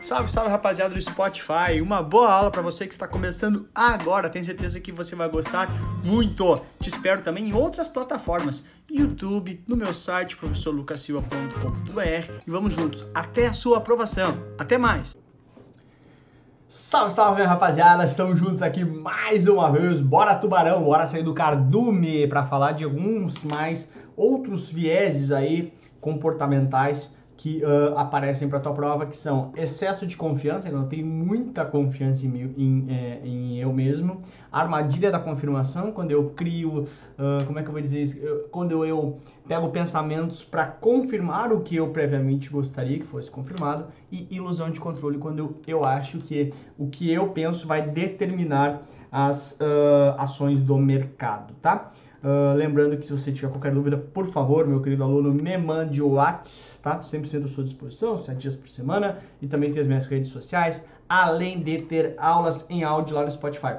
Salve, salve rapaziada do Spotify. Uma boa aula para você que está começando agora. Tenho certeza que você vai gostar muito. Te espero também em outras plataformas, YouTube, no meu site professorlucasilva.com.br e vamos juntos até a sua aprovação. Até mais. Salve, salve, rapaziada! Estamos juntos aqui mais uma vez. Bora, tubarão! Bora sair do cardume para falar de alguns mais outros vieses aí comportamentais que uh, aparecem para a tua prova, que são excesso de confiança, eu tenho muita confiança em, mim, em, é, em, eu mesmo, armadilha da confirmação, quando eu crio, uh, como é que eu vou dizer isso? Eu, quando eu, eu pego pensamentos para confirmar o que eu previamente gostaria que fosse confirmado, e ilusão de controle, quando eu, eu acho que o que eu penso vai determinar as uh, ações do mercado, tá? Uh, lembrando que se você tiver qualquer dúvida, por favor, meu querido aluno, me mande o WhatsApp, tá? 100% à sua disposição, 7 dias por semana. E também tem as minhas redes sociais, além de ter aulas em áudio lá no Spotify.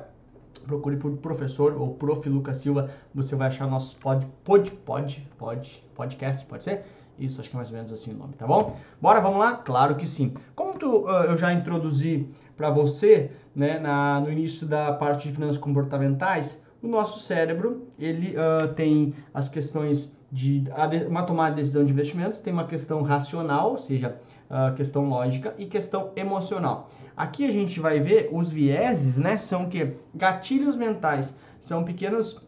Procure por professor ou prof. Lucas Silva, você vai achar nossos pod, pod, pod, pod, podcast, pode ser? Isso, acho que é mais ou menos assim o nome, tá bom? Bora, vamos lá? Claro que sim. Como tu, uh, eu já introduzi para você, né, na, no início da parte de finanças comportamentais, o nosso cérebro, ele uh, tem as questões de uma tomada de decisão de investimentos, tem uma questão racional, ou seja, uh, questão lógica e questão emocional. Aqui a gente vai ver os vieses, né? São que gatilhos mentais, são pequenas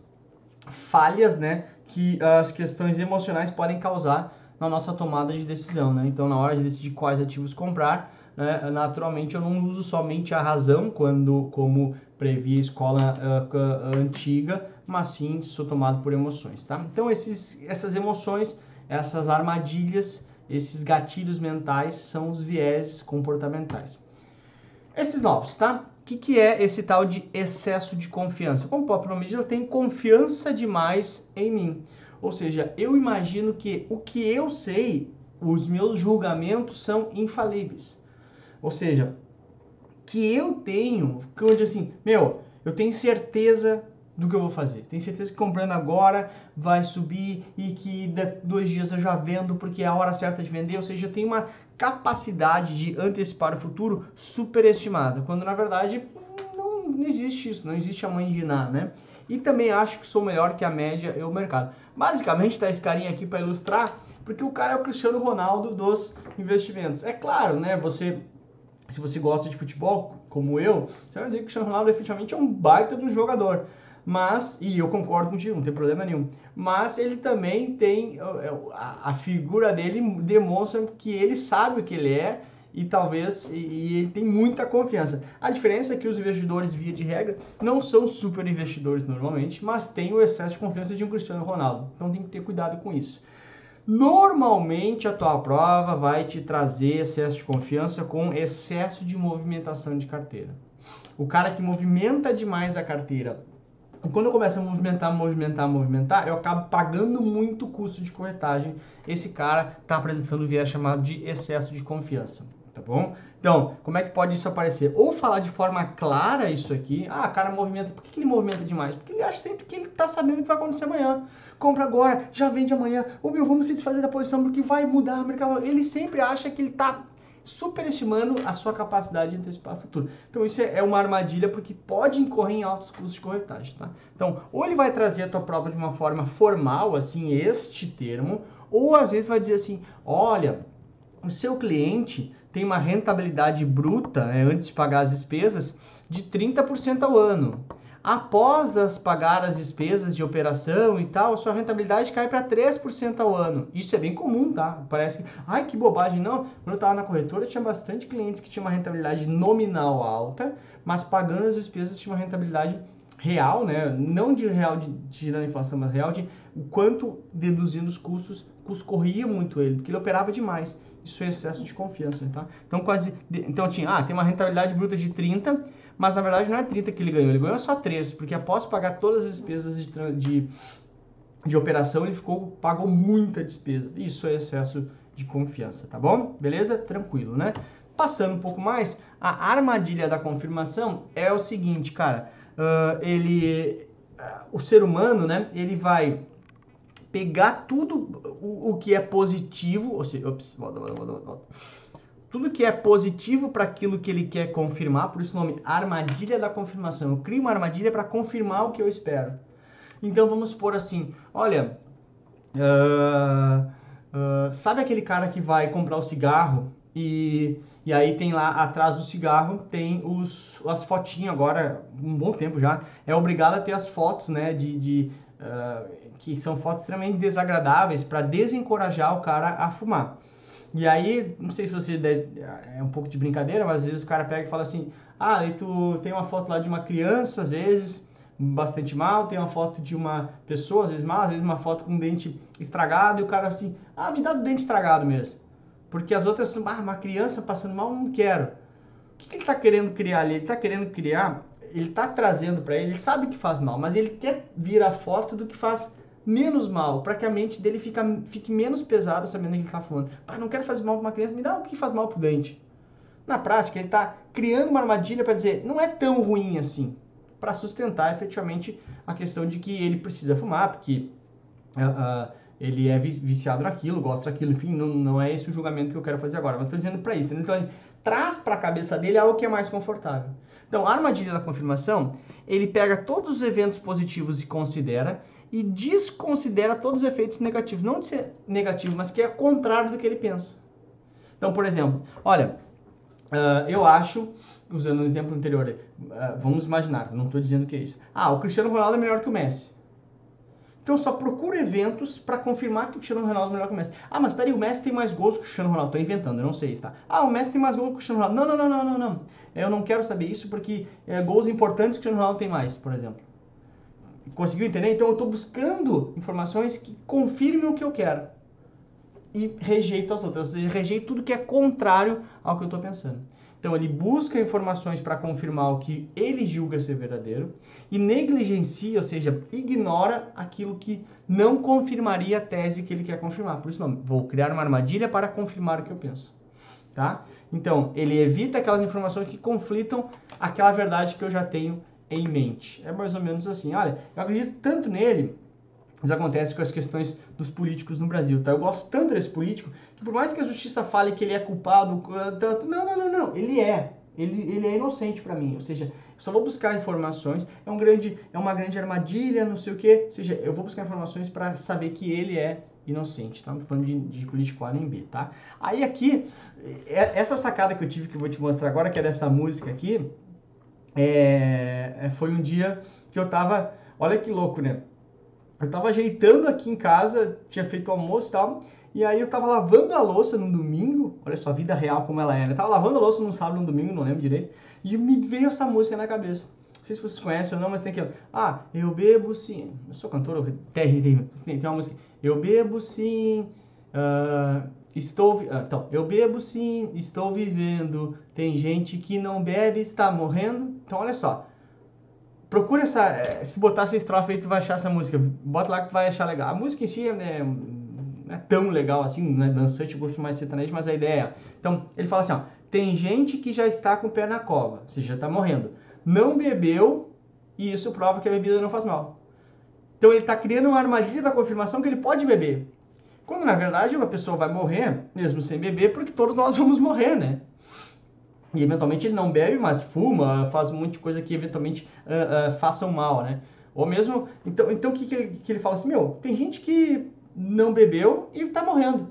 falhas, né? Que uh, as questões emocionais podem causar na nossa tomada de decisão, né? Então, na hora de decidir quais ativos comprar, né, naturalmente eu não uso somente a razão quando como previa a escola uh, antiga, mas sim sou tomado por emoções, tá? Então esses, essas emoções, essas armadilhas, esses gatilhos mentais são os vieses comportamentais. Esses novos, tá? O que, que é esse tal de excesso de confiança? Como o próprio nome eu tenho confiança demais em mim. Ou seja, eu imagino que o que eu sei, os meus julgamentos são infalíveis. Ou seja, que eu tenho, que eu digo assim, meu, eu tenho certeza do que eu vou fazer. Tenho certeza que comprando agora vai subir e que dois dias eu já vendo porque é a hora certa de vender. Ou seja, eu tenho uma capacidade de antecipar o futuro superestimada, quando na verdade não, não existe isso, não existe a mãe de Ná, né? E também acho que sou melhor que a média e o mercado. Basicamente, tá esse carinha aqui para ilustrar, porque o cara é o Cristiano Ronaldo dos investimentos. É claro, né? Você se você gosta de futebol, como eu, você vai dizer que o Cristiano Ronaldo efetivamente é um baita do jogador. Mas, e eu concordo contigo, não tem problema nenhum. Mas ele também tem, a, a figura dele demonstra que ele sabe o que ele é e talvez e, e, ele tem muita confiança. A diferença é que os investidores, via de regra, não são super investidores normalmente, mas têm o excesso de confiança de um Cristiano Ronaldo. Então tem que ter cuidado com isso. Normalmente a tua prova vai te trazer excesso de confiança com excesso de movimentação de carteira. O cara que movimenta demais a carteira, quando eu começo a movimentar, movimentar, movimentar, eu acabo pagando muito custo de corretagem. Esse cara está apresentando um viés chamado de excesso de confiança tá bom? Então, como é que pode isso aparecer? Ou falar de forma clara isso aqui, ah, cara movimenta, por que, ele movimenta demais? Porque ele acha sempre que ele tá sabendo o que vai acontecer amanhã. Compra agora, já vende amanhã, ou meu, vamos se desfazer da posição porque vai mudar o mercado. Ele sempre acha que ele tá superestimando a sua capacidade de antecipar o futuro. Então isso é uma armadilha porque pode incorrer em altos custos de corretagem, tá? Então, ou ele vai trazer a tua prova de uma forma formal, assim, este termo, ou às vezes vai dizer assim, olha, o seu cliente tem uma rentabilidade bruta, né, antes de pagar as despesas, de 30% ao ano. Após as pagar as despesas de operação e tal, sua rentabilidade cai para 3% ao ano. Isso é bem comum, tá? Parece que, ai que bobagem, não. Quando eu estava na corretora, tinha bastante clientes que tinham uma rentabilidade nominal alta, mas pagando as despesas tinha uma rentabilidade real, né? Não de real de tirando a inflação, mas real de o quanto deduzindo os custos, custos corria muito ele, porque ele operava demais isso é excesso de confiança, tá? Então, quase, então tinha, ah, tem uma rentabilidade bruta de 30, mas na verdade não é 30 que ele ganhou, ele ganhou só 3, porque após pagar todas as despesas de, de, de operação, ele ficou, pagou muita despesa. Isso é excesso de confiança, tá bom? Beleza? Tranquilo, né? Passando um pouco mais, a armadilha da confirmação é o seguinte, cara, uh, ele, uh, o ser humano, né, ele vai pegar tudo o, o que é positivo, ou seja, ops, volta, volta, volta, volta. tudo que é positivo para aquilo que ele quer confirmar, por isso o nome armadilha da confirmação. Eu crio uma armadilha para confirmar o que eu espero. Então vamos supor assim, olha, uh, uh, sabe aquele cara que vai comprar o cigarro e, e aí tem lá atrás do cigarro tem os, as fotinhas agora, um bom tempo já, é obrigado a ter as fotos, né, de, de que são fotos extremamente desagradáveis para desencorajar o cara a fumar. E aí, não sei se você é um pouco de brincadeira, mas às vezes o cara pega e fala assim: "Ah, aí tu tem uma foto lá de uma criança, às vezes bastante mal, tem uma foto de uma pessoa, às vezes mal, às vezes uma foto com um dente estragado, e o cara assim: "Ah, me dá do dente estragado mesmo". Porque as outras são, ah, uma criança passando mal, não quero. O que, que ele está querendo criar ali? Ele está querendo criar, ele está trazendo para ele, ele sabe que faz mal, mas ele quer vir a foto do que faz menos mal, para que a mente dele fica, fique menos pesada sabendo que ele está falando. Pai, não quero fazer mal para uma criança, me dá o que faz mal para o dente. Na prática, ele está criando uma armadilha para dizer, não é tão ruim assim, para sustentar efetivamente a questão de que ele precisa fumar, porque uh, uh, ele é viciado naquilo, gosta daquilo, enfim, não, não é esse o julgamento que eu quero fazer agora, mas estou dizendo para isso. Então, ele traz para a cabeça dele algo que é mais confortável. Então, a armadilha da confirmação, ele pega todos os eventos positivos e considera, e desconsidera todos os efeitos negativos. Não de ser negativo, mas que é contrário do que ele pensa. Então, por exemplo, olha, uh, eu acho, usando o exemplo anterior, uh, vamos imaginar, não estou dizendo que é isso. Ah, o Cristiano Ronaldo é melhor que o Messi. Então só procura eventos para confirmar que o Cristiano Ronaldo é melhor que o Messi. Ah, mas peraí, o Messi tem mais gols que o Cristiano Ronaldo. Estou inventando, eu não sei, tá? Ah, o Messi tem mais gols que o Cristiano Ronaldo. Não, não, não, não, não, não. Eu não quero saber isso porque é, gols importantes que o Cristiano Ronaldo tem mais, por exemplo. Conseguiu entender? Então eu estou buscando informações que confirmem o que eu quero. E rejeito as outras, ou seja, rejeito tudo que é contrário ao que eu estou pensando. Então ele busca informações para confirmar o que ele julga ser verdadeiro e negligencia, ou seja, ignora aquilo que não confirmaria a tese que ele quer confirmar. Por isso não, vou criar uma armadilha para confirmar o que eu penso. Tá? Então, ele evita aquelas informações que conflitam aquela verdade que eu já tenho em mente. É mais ou menos assim. Olha, eu acredito tanto nele. Isso acontece com as questões dos políticos no Brasil, tá? Eu gosto tanto desse político que por mais que a justiça fale que ele é culpado, não, não, não, não, ele é. Ele, ele é inocente para mim, ou seja, eu só vou buscar informações, é um grande é uma grande armadilha, não sei o quê, ou seja, eu vou buscar informações para saber que ele é inocente, tá? Não tô falando de, de político A nem B, tá? Aí aqui, é, essa sacada que eu tive que eu vou te mostrar agora, que é dessa música aqui, é, é, foi um dia que eu tava. Olha que louco, né? Eu tava ajeitando aqui em casa, tinha feito o almoço e tal. E aí eu tava lavando a louça no domingo. Olha só, a vida real como ela é. Né? Eu tava lavando a louça num sábado, no domingo, não lembro direito. E me veio essa música na cabeça. Não sei se vocês conhecem ou não, mas tem aquela. Ah, eu bebo sim. Eu sou cantor, tem, tem, tem uma música. Eu bebo sim. Uh, Estou, ah, então, eu bebo sim, estou vivendo. Tem gente que não bebe, está morrendo. Então, olha só. Procura essa, eh, se botar essa estrofe aí, tu vai achar essa música. Bota lá que tu vai achar legal. A música em si é, não é tão legal assim, não é dançante, gosto mais sertanejo, mas a ideia é. Então, ele fala assim, ó, tem gente que já está com o pé na cova, seja, já está morrendo. Não bebeu e isso prova que a bebida não faz mal. Então ele está criando uma armadilha da confirmação que ele pode beber. Quando na verdade uma pessoa vai morrer, mesmo sem beber, porque todos nós vamos morrer, né? E eventualmente ele não bebe, mas fuma, faz um monte de coisa que eventualmente uh, uh, façam mal, né? Ou mesmo. Então, então o que, que, ele, que ele fala assim? Meu, tem gente que não bebeu e tá morrendo.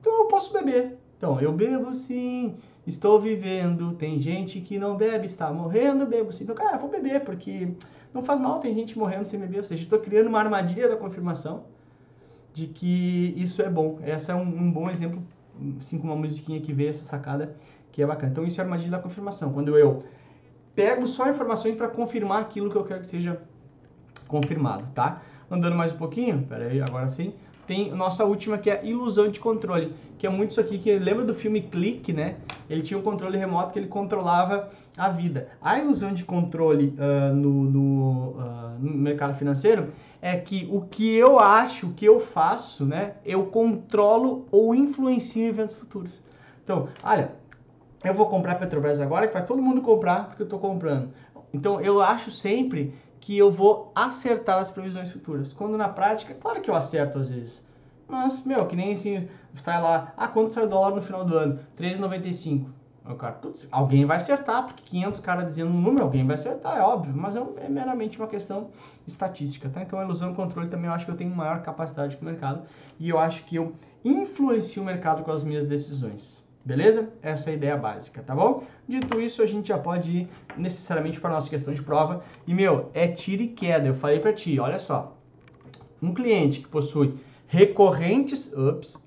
Então eu posso beber. Então, eu bebo sim, estou vivendo. Tem gente que não bebe, está morrendo, bebo sim. Então, cara, eu vou beber, porque não faz mal, tem gente morrendo sem beber. Ou seja, estou criando uma armadilha da confirmação de que isso é bom. Essa é um, um bom exemplo, assim como uma musiquinha que vê essa sacada que é bacana. Então isso é a armadilha da confirmação. Quando eu pego só informações para confirmar aquilo que eu quero que seja confirmado, tá? Andando mais um pouquinho, pera aí, agora sim. Tem nossa última que é ilusão de controle, que é muito isso aqui que lembra do filme Clique, né? Ele tinha um controle remoto que ele controlava a vida. A ilusão de controle uh, no, no, uh, no mercado financeiro é que o que eu acho, o que eu faço, né, eu controlo ou influencio eventos futuros. Então, olha, eu vou comprar Petrobras agora, que vai todo mundo comprar porque eu estou comprando. Então, eu acho sempre que eu vou acertar as previsões futuras. Quando na prática, claro que eu acerto às vezes. Mas, meu, que nem assim, sai lá, ah, quanto sai o dólar no final do ano? 3,95. O cara, putz, alguém vai acertar, porque 500 caras dizendo um número, alguém vai acertar, é óbvio, mas é, é, meramente uma questão estatística, tá? Então, a ilusão controle também eu acho que eu tenho maior capacidade que o mercado e eu acho que eu influencio o mercado com as minhas decisões. Beleza? Essa é a ideia básica, tá bom? Dito isso, a gente já pode ir necessariamente para a nossa questão de prova. E, meu, é tiro e queda. Eu falei para ti, olha só. Um cliente que possui recorrentes, ups,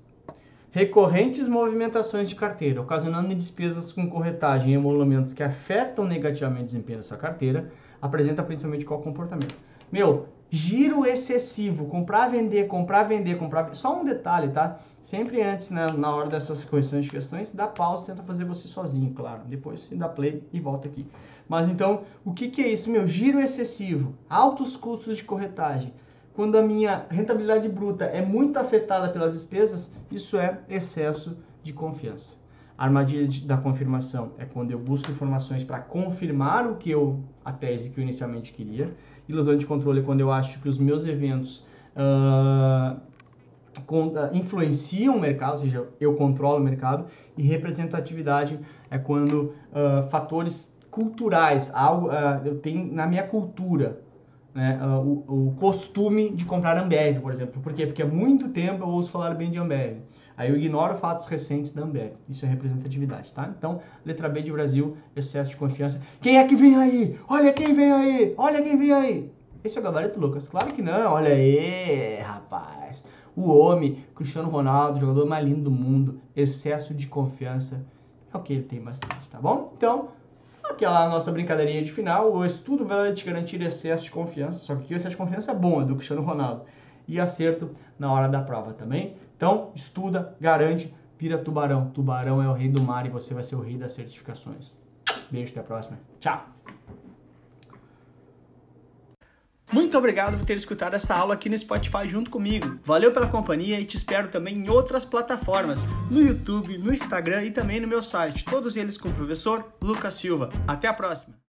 recorrentes movimentações de carteira, ocasionando despesas com corretagem e emolumentos que afetam negativamente o desempenho da sua carteira, apresenta principalmente qual comportamento? Meu, giro excessivo, comprar, vender, comprar, vender, comprar. Só um detalhe, tá? Sempre antes, né, na hora dessas questões de questões, dá pausa, tenta fazer você sozinho, claro. Depois você dá play e volta aqui. Mas então, o que, que é isso, meu? Giro excessivo, altos custos de corretagem quando a minha rentabilidade bruta é muito afetada pelas despesas, isso é excesso de confiança. A armadilha da confirmação é quando eu busco informações para confirmar o que eu, a tese que eu inicialmente queria. Ilusão de controle é quando eu acho que os meus eventos uh, influenciam o mercado, ou seja, eu controlo o mercado. E representatividade é quando uh, fatores culturais, algo uh, eu tenho na minha cultura, né, o, o, costume de comprar Ambev, por exemplo. Por quê? Porque há muito tempo eu ouço falar bem de Ambev. Aí eu ignoro fatos recentes da Ambev. Isso é representatividade, tá? Então, letra B de Brasil, excesso de confiança. Quem é que vem aí? Olha quem vem aí! Olha quem vem aí! Esse é o gabarito, Lucas? Claro que não. Olha aí, rapaz. O homem, Cristiano Ronaldo, jogador mais lindo do mundo, excesso de confiança é o que ele tem bastante, tá bom? Então, aquela nossa brincadeirinha de final, o estudo vai te garantir excesso de confiança, só que o excesso de confiança é bom, é do Cristiano Ronaldo. E acerto na hora da prova também. Então, estuda, garante, vira tubarão. Tubarão é o rei do mar e você vai ser o rei das certificações. Beijo, até a próxima. Tchau! Muito obrigado por ter escutado essa aula aqui no Spotify junto comigo. Valeu pela companhia e te espero também em outras plataformas, no YouTube, no Instagram e também no meu site, todos eles com o professor Lucas Silva. Até a próxima!